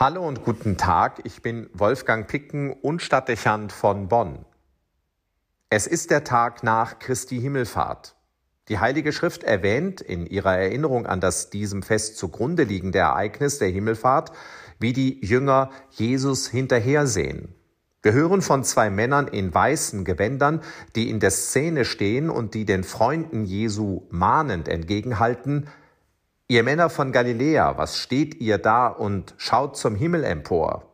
Hallo und guten Tag, ich bin Wolfgang Picken und Stadtdechant von Bonn. Es ist der Tag nach Christi Himmelfahrt. Die Heilige Schrift erwähnt in ihrer Erinnerung an das diesem Fest zugrunde liegende Ereignis der Himmelfahrt, wie die Jünger Jesus hinterhersehen. Wir hören von zwei Männern in weißen Gewändern, die in der Szene stehen und die den Freunden Jesu mahnend entgegenhalten, Ihr Männer von Galiläa, was steht ihr da und schaut zum Himmel empor?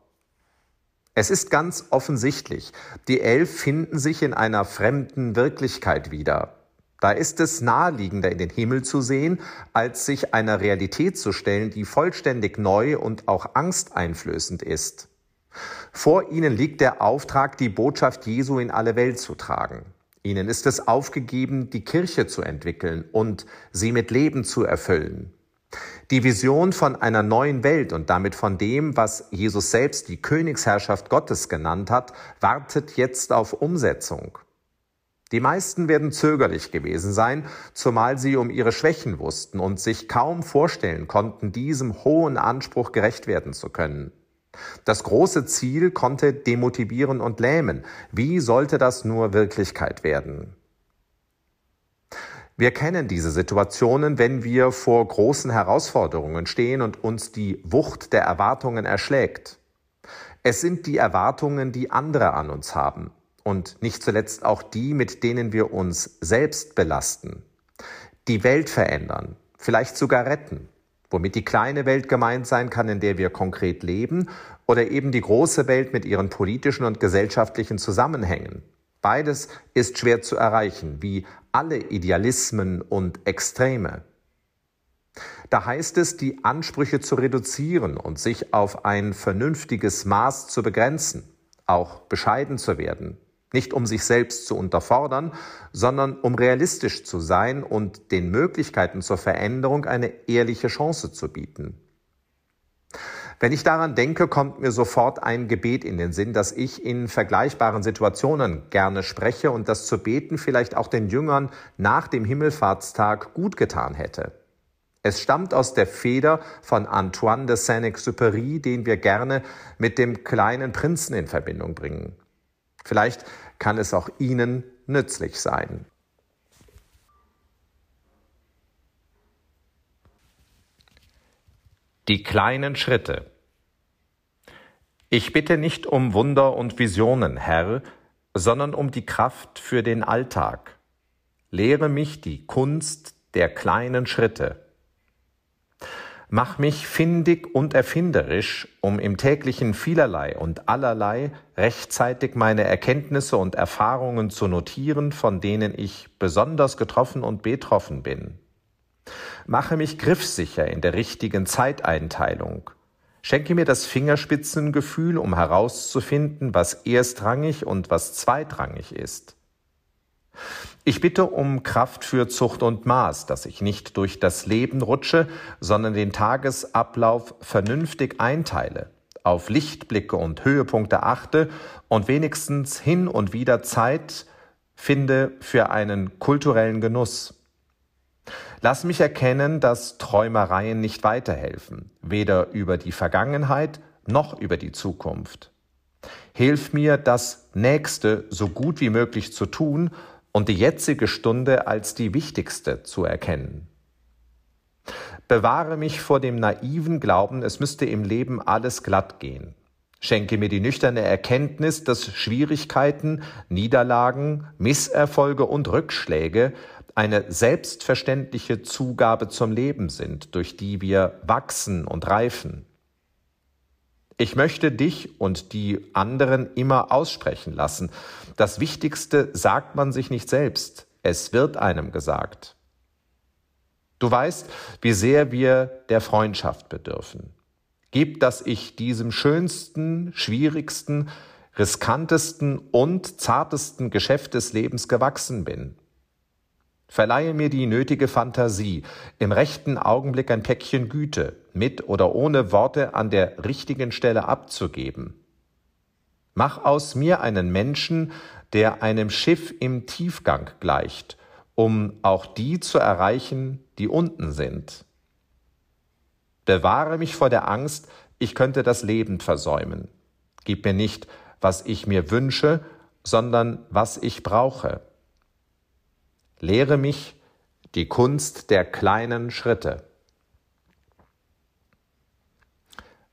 Es ist ganz offensichtlich, die Elf finden sich in einer fremden Wirklichkeit wieder. Da ist es naheliegender, in den Himmel zu sehen, als sich einer Realität zu stellen, die vollständig neu und auch angsteinflößend ist. Vor ihnen liegt der Auftrag, die Botschaft Jesu in alle Welt zu tragen. Ihnen ist es aufgegeben, die Kirche zu entwickeln und sie mit Leben zu erfüllen. Die Vision von einer neuen Welt und damit von dem, was Jesus selbst die Königsherrschaft Gottes genannt hat, wartet jetzt auf Umsetzung. Die meisten werden zögerlich gewesen sein, zumal sie um ihre Schwächen wussten und sich kaum vorstellen konnten, diesem hohen Anspruch gerecht werden zu können. Das große Ziel konnte demotivieren und lähmen. Wie sollte das nur Wirklichkeit werden? Wir kennen diese Situationen, wenn wir vor großen Herausforderungen stehen und uns die Wucht der Erwartungen erschlägt. Es sind die Erwartungen, die andere an uns haben und nicht zuletzt auch die, mit denen wir uns selbst belasten. Die Welt verändern, vielleicht sogar retten, womit die kleine Welt gemeint sein kann, in der wir konkret leben, oder eben die große Welt mit ihren politischen und gesellschaftlichen Zusammenhängen. Beides ist schwer zu erreichen, wie alle Idealismen und Extreme. Da heißt es, die Ansprüche zu reduzieren und sich auf ein vernünftiges Maß zu begrenzen, auch bescheiden zu werden, nicht um sich selbst zu unterfordern, sondern um realistisch zu sein und den Möglichkeiten zur Veränderung eine ehrliche Chance zu bieten. Wenn ich daran denke, kommt mir sofort ein Gebet in den Sinn, dass ich in vergleichbaren Situationen gerne spreche und das zu beten vielleicht auch den Jüngern nach dem Himmelfahrtstag gut getan hätte. Es stammt aus der Feder von Antoine de Saint-Exupéry, den wir gerne mit dem kleinen Prinzen in Verbindung bringen. Vielleicht kann es auch Ihnen nützlich sein. Die kleinen Schritte. Ich bitte nicht um Wunder und Visionen, Herr, sondern um die Kraft für den Alltag. Lehre mich die Kunst der kleinen Schritte. Mach mich findig und erfinderisch, um im täglichen vielerlei und allerlei rechtzeitig meine Erkenntnisse und Erfahrungen zu notieren, von denen ich besonders getroffen und betroffen bin. Mache mich griffsicher in der richtigen Zeiteinteilung. Schenke mir das Fingerspitzengefühl, um herauszufinden, was erstrangig und was zweitrangig ist. Ich bitte um Kraft für Zucht und Maß, dass ich nicht durch das Leben rutsche, sondern den Tagesablauf vernünftig einteile, auf Lichtblicke und Höhepunkte achte und wenigstens hin und wieder Zeit finde für einen kulturellen Genuss. Lass mich erkennen, dass Träumereien nicht weiterhelfen, weder über die Vergangenheit noch über die Zukunft. Hilf mir, das Nächste so gut wie möglich zu tun und die jetzige Stunde als die wichtigste zu erkennen. Bewahre mich vor dem naiven Glauben, es müsste im Leben alles glatt gehen. Schenke mir die nüchterne Erkenntnis, dass Schwierigkeiten, Niederlagen, Misserfolge und Rückschläge eine selbstverständliche Zugabe zum Leben sind, durch die wir wachsen und reifen. Ich möchte dich und die anderen immer aussprechen lassen. Das Wichtigste sagt man sich nicht selbst, es wird einem gesagt. Du weißt, wie sehr wir der Freundschaft bedürfen. Gib, dass ich diesem schönsten, schwierigsten, riskantesten und zartesten Geschäft des Lebens gewachsen bin. Verleihe mir die nötige Fantasie, im rechten Augenblick ein Päckchen Güte mit oder ohne Worte an der richtigen Stelle abzugeben. Mach aus mir einen Menschen, der einem Schiff im Tiefgang gleicht, um auch die zu erreichen, die unten sind. Bewahre mich vor der Angst, Ich könnte das Leben versäumen. Gib mir nicht, was ich mir wünsche, sondern was ich brauche. Lehre mich die Kunst der kleinen Schritte.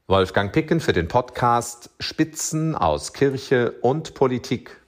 Wolfgang Picken für den Podcast Spitzen aus Kirche und Politik.